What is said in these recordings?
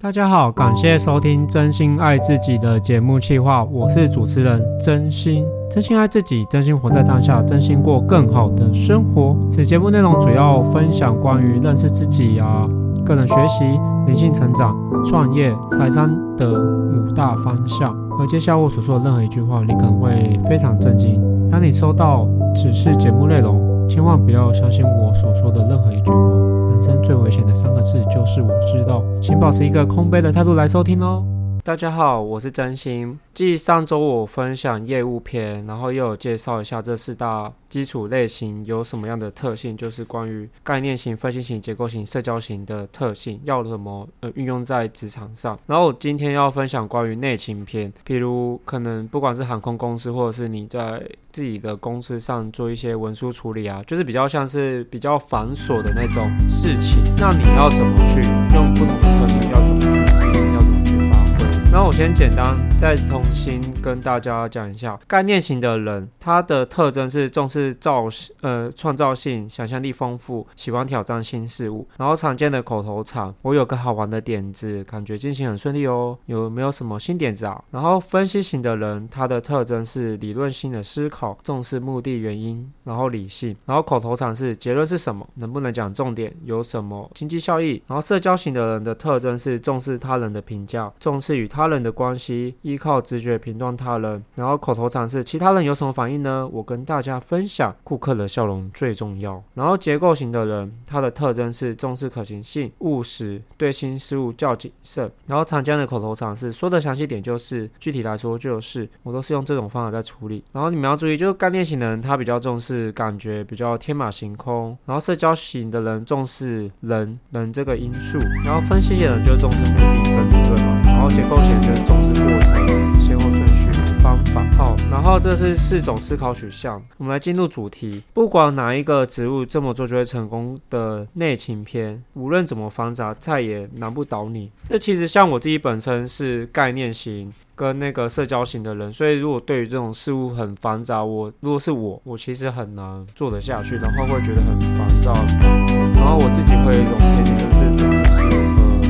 大家好，感谢收听真心爱自己的节目企划，我是主持人真心。真心爱自己，真心活在当下，真心过更好的生活。此节目内容主要分享关于认识自己啊、个人学习、灵性成长、创业、财商的五大方向。而接下来我所说的任何一句话，你可能会非常震惊。当你收到此次节目内容，千万不要相信我所说的任何一句。最危险的三个字就是我知道，请保持一个空杯的态度来收听哦。大家好，我是真心。继上周我分享业务篇，然后又有介绍一下这四大基础类型有什么样的特性，就是关于概念型、分析型、结构型、社交型的特性，要怎么呃运用在职场上。然后今天要分享关于内勤篇，比如可能不管是航空公司，或者是你在自己的公司上做一些文书处理啊，就是比较像是比较繁琐的那种事情，那你要怎么去用不同的特性，要怎么去，那我先简单再重新跟大家讲一下，概念型的人，他的特征是重视造呃创造性、想象力丰富，喜欢挑战新事物。然后常见的口头禅，我有个好玩的点子，感觉进行很顺利哦，有没有什么新点子啊？然后分析型的人，他的特征是理论性的思考，重视目的原因，然后理性。然后口头禅是结论是什么？能不能讲重点？有什么经济效益？然后社交型的人的特征是重视他人的评价，重视与他。他人的关系，依靠直觉评断他人，然后口头禅是其他人有什么反应呢？我跟大家分享，顾客的笑容最重要。然后结构型的人，他的特征是重视可行性、务实，对新事物较谨慎。然后常见的口头禅是说的详细点就是，具体来说就是，我都是用这种方法在处理。然后你们要注意，就是概念型的人，他比较重视感觉，比较天马行空。然后社交型的人重视人人这个因素。然后分析型的人就重视目的跟理论嘛。然后结构型。就是重视过程、先后顺序、方法。好，然后这是四种思考取向。我们来进入主题。不管哪一个植物这么做就会成功的内情篇，无论怎么繁杂，再也难不倒你。这其实像我自己本身是概念型跟那个社交型的人，所以如果对于这种事物很繁杂，我如果是我，我其实很难做得下去，然后会觉得很烦躁。然后我自己会有一种偏见，就是这种是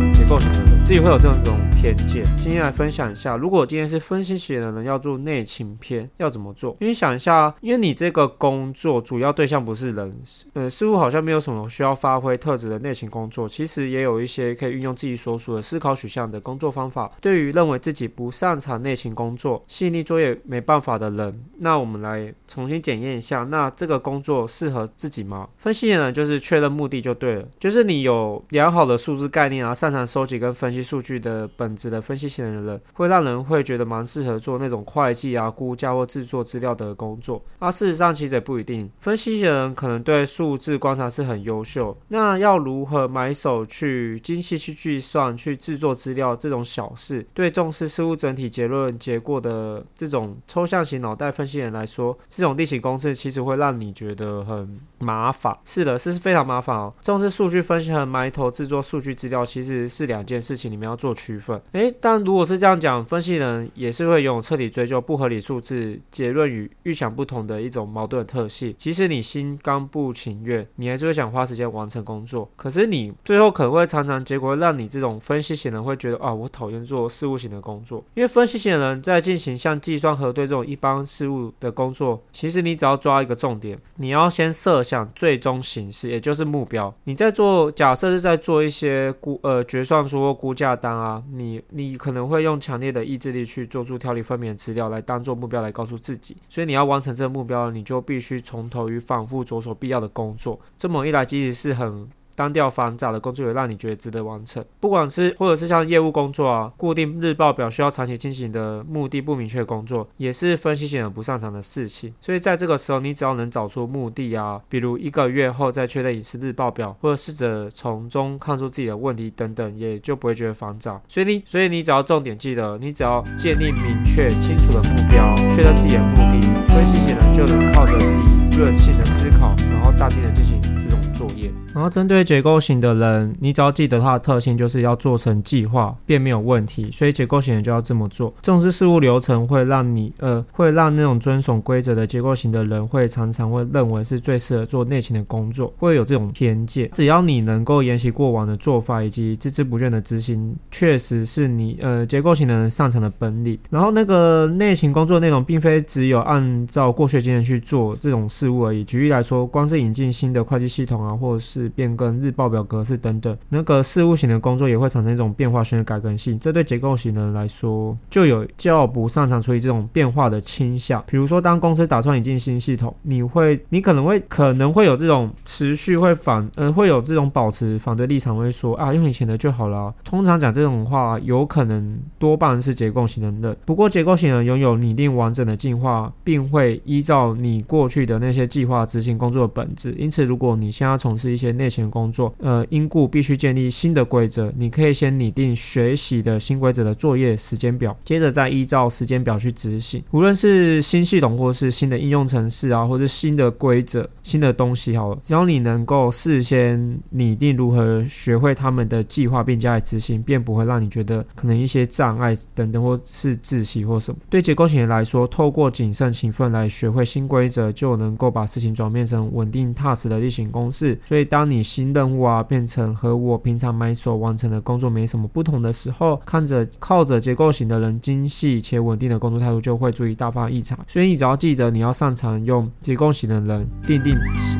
呃结构型的。自己会有这种偏见。今天来分享一下，如果今天是分析型的人要做内勤篇，要怎么做？因为想一下，因为你这个工作主要对象不是人，呃，似乎好像没有什么需要发挥特质的内勤工作。其实也有一些可以运用自己所属的思考取向的工作方法。对于认为自己不擅长内勤工作、细腻作业没办法的人，那我们来重新检验一下，那这个工作适合自己吗？分析型人就是确认目的就对了，就是你有良好的数字概念啊，擅长收集跟分析。数据的本质的分析型的人，会让人会觉得蛮适合做那种会计啊、估价或制作资料的工作。啊，事实上其实也不一定。分析型人可能对数字观察是很优秀，那要如何埋手去精细去计算、去制作资料这种小事，对重视事物整体结论结果的这种抽象型脑袋分析人来说，这种例行公式其实会让你觉得很麻烦。是的，是非常麻烦哦。重视数据分析和埋头制作数据资料其实是两件事情。你们要做区分，诶，但如果是这样讲，分析人也是会拥有彻底追究不合理数字结论与预想不同的一种矛盾的特性。即使你心甘不情愿，你还是会想花时间完成工作。可是你最后可能会常常结果让你这种分析型人会觉得啊，我讨厌做事务型的工作，因为分析型人在进行像计算核对这种一般事务的工作，其实你只要抓一个重点，你要先设想最终形式，也就是目标。你在做假设是在做一些估呃决算书或价。单啊，你你可能会用强烈的意志力去做出调理分娩的资料来当做目标来告诉自己，所以你要完成这个目标，你就必须从头与反复着手必要的工作。这么一来，其实是很。单调繁杂的工作也让你觉得值得完成，不管是或者是像业务工作啊，固定日报表需要长期进行的目的不明确工作，也是分析型人不擅长的事情。所以在这个时候，你只要能找出目的啊，比如一个月后再确认一次日报表，或者试着从中看出自己的问题等等，也就不会觉得繁杂。所以你，所以你只要重点记得，你只要建立明确清楚的目标，确认自己的目的，分析型人就能靠着理论性的思考，然后淡定的进行。然后针对结构型的人，你只要记得他的特性就是要做成计划便没有问题，所以结构型人就要这么做。重视事务流程会让你呃会让那种遵守规则的结构型的人会常常会认为是最适合做内勤的工作，会有这种偏见。只要你能够沿袭过往的做法以及孜孜不倦的执行，确实是你呃结构型的人擅长的本领。然后那个内勤工作内容并非只有按照过去经验去做这种事务而已。举例来说，光是引进新的会计系统啊，或者是变更日报表格式等等，那个事务型的工作也会产生一种变化性的改更性。这对结构型的人来说，就有较不擅长处理这种变化的倾向。比如说，当公司打算引进新系统，你会，你可能会可能会有这种持续会反，呃，会有这种保持反对立场，会说啊，用以前的就好了。通常讲这种话，有可能多半是结构型的人。不过，结构型人拥有拟定完整的计划，并会依照你过去的那些计划执行工作的本质。因此，如果你现在从事一些内勤工作，呃，因故必须建立新的规则，你可以先拟定学习的新规则的作业时间表，接着再依照时间表去执行。无论是新系统，或是新的应用程式啊，或是新的规则、新的东西，好了，只要你能够事先拟定如何学会他们的计划并加以执行，便不会让你觉得可能一些障碍等等，或是窒息或什么。对结构型人来说，透过谨慎勤奋来学会新规则，就能够把事情转变成稳定踏实的例行公事。所以，当你新任务啊变成和我平常买所完成的工作没什么不同的时候，看着靠着结构型的人精细且稳定的工作态度，就会注意大发异常。所以，你只要记得你要擅长用结构型的人奠定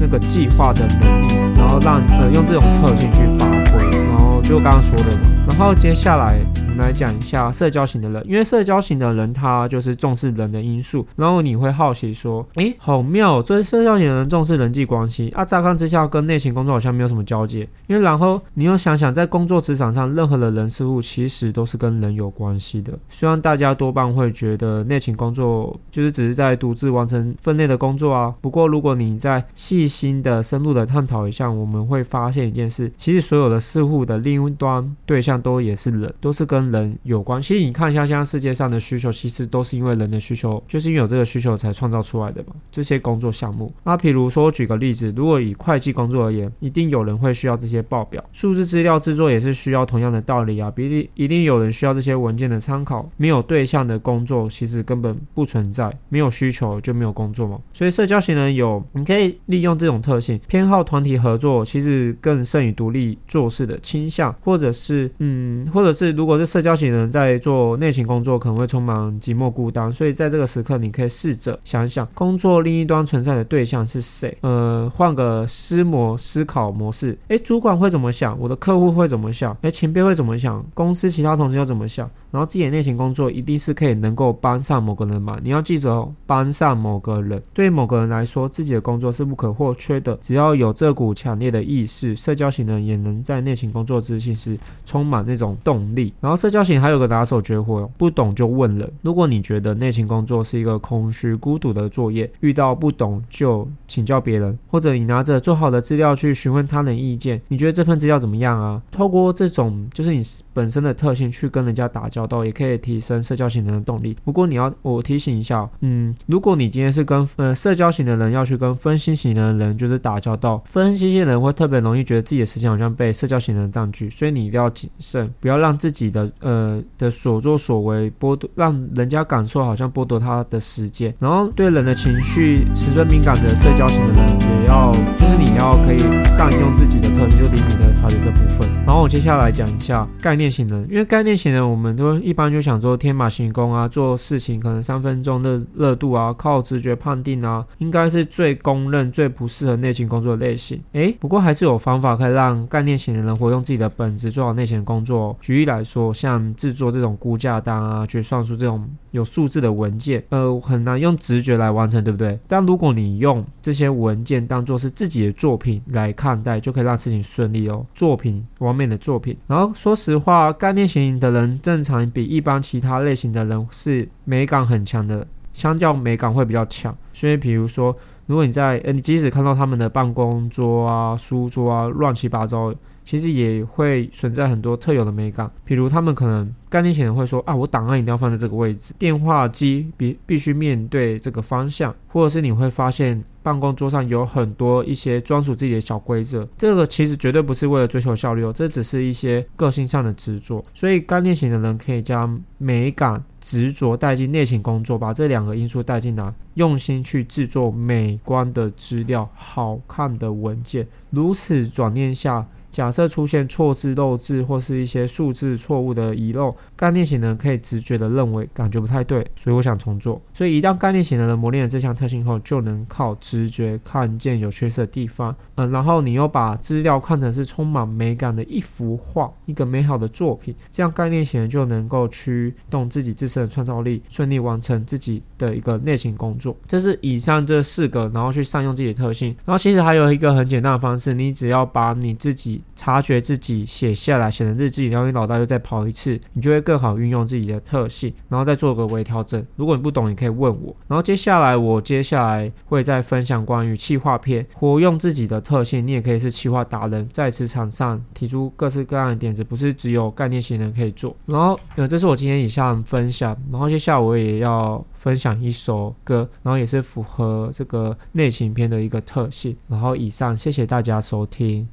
那个计划的能力，然后让呃用这种特性去发挥，然后就刚刚说的嘛。然后接下来我们来讲一下社交型的人，因为社交型的人他就是重视人的因素。然后你会好奇说，诶，好妙，这社交型的人重视人际关系啊，乍看之下跟内勤工作好像没有什么交界。因为然后你又想想，在工作职场上，任何的人事物其实都是跟人有关系的。虽然大家多半会觉得内勤工作就是只是在独自完成分内的工作啊，不过如果你再细心的、深入的探讨一下，我们会发现一件事，其实所有的事物的另一端对象。都也是人，都是跟人有关。其实你看一下，现在世界上的需求，其实都是因为人的需求，就是因为有这个需求才创造出来的嘛。这些工作项目，那比如说我举个例子，如果以会计工作而言，一定有人会需要这些报表，数字资料制作也是需要同样的道理啊。比例一定有人需要这些文件的参考。没有对象的工作，其实根本不存在。没有需求就没有工作嘛。所以社交型人有，你可以利用这种特性，偏好团体合作，其实更胜于独立做事的倾向，或者是。嗯或者是如果是社交型人在做内勤工作，可能会充满寂寞孤单，所以在这个时刻，你可以试着想一想，工作另一端存在的对象是谁？呃，换个思模思考模式，诶，主管会怎么想？我的客户会怎么想？诶，前辈会怎么想？公司其他同事又怎么想？然后自己的内勤工作一定是可以能够帮上某个人嘛？你要记住哦，帮上某个人，对某个人来说，自己的工作是不可或缺的。只要有这股强烈的意识，社交型人也能在内勤工作执行时充满。那种动力，然后社交型还有个打手绝活，不懂就问人。如果你觉得内勤工作是一个空虚孤独的作业，遇到不懂就请教别人，或者你拿着做好的资料去询问他人意见，你觉得这份资料怎么样啊？透过这种就是你本身的特性去跟人家打交道，也可以提升社交型人的动力。不过你要我提醒一下，嗯，如果你今天是跟呃社交型的人要去跟分析型的人就是打交道，分析型人会特别容易觉得自己的时间好像被社交型人占据，所以你一定要谨慎，不要让自己的呃的所作所为剥夺，让人家感受好像剥夺他的时间。然后对人的情绪十分敏感的社交型的人，也要就是你要可以善用自己的特性，就灵敏的察觉这部分。然后我接下来讲一下概念型人，因为概念型人我们都一般就想做天马行空啊，做事情可能三分钟的热度啊，靠直觉判定啊，应该是最公认最不适合内勤工作的类型。诶，不过还是有方法可以让概念型的人活用自己的本质做好内勤工工作。举例来说，像制作这种估价单啊，去算出这种有数字的文件，呃，很难用直觉来完成，对不对？但如果你用这些文件当做是自己的作品来看待，就可以让事情顺利哦。作品，完美的作品。然后说实话，概念型的人正常比一般其他类型的人是美感很强的，相较美感会比较强。所以，比如说，如果你在，呃，你即使看到他们的办公桌啊、书桌啊乱七八糟。其实也会存在很多特有的美感，比如他们可能概念型人会说啊，我档案一定要放在这个位置，电话机必必须面对这个方向，或者是你会发现办公桌上有很多一些专属自己的小规则，这个其实绝对不是为了追求效率哦，这只是一些个性上的执着，所以概念型的人可以将美感、执着带进内勤工作，把这两个因素带进来，用心去制作美观的资料、好看的文件，如此转念下。假设出现错字漏字或是一些数字错误的遗漏，概念型的人可以直觉的认为感觉不太对，所以我想重做。所以一旦概念型的人磨练了这项特性后，就能靠直觉看见有缺失的地方，嗯，然后你又把资料看成是充满美感的一幅画，一个美好的作品，这样概念型人就能够驱动自己自身的创造力，顺利完成自己的一个内勤工作。这是以上这四个，然后去善用自己的特性。然后其实还有一个很简单的方式，你只要把你自己察觉自己写下来，写成日记，然后你脑袋又再跑一次，你就会更好运用自己的特性，然后再做个微调整。如果你不懂，你可以问我。然后接下来我接下来会再分享关于企划篇，活用自己的特性，你也可以是企划达人，在职场上提出各式各样的点子，不是只有概念型人可以做。然后呃，这是我今天以上分享。然后接下来我也要分享一首歌，然后也是符合这个内情篇的一个特性。然后以上，谢谢大家收听。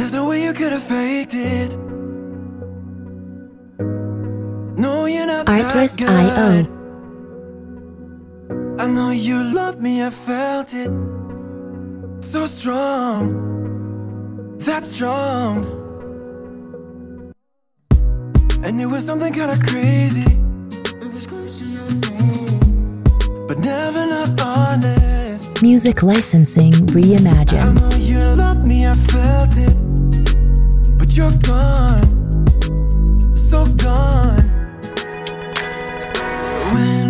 There's no way you could have faked it. No, you're not Artlist that. I.O. I know you love me, I felt it. So strong, that strong. And it was something kinda crazy. But never not honest. Music licensing reimagined. I know you loved me, I felt it but you're gone, so gone. When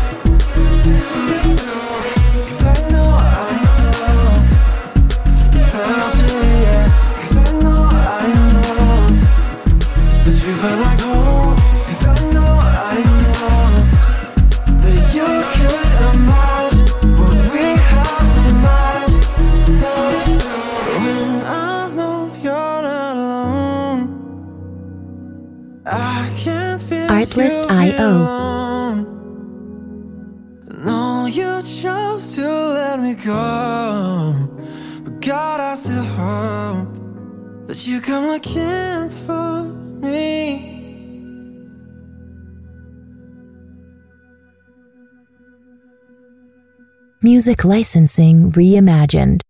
Artlist.io. No, you chose to let me go. But God, I still hope that you come looking for me. Music Licensing Reimagined.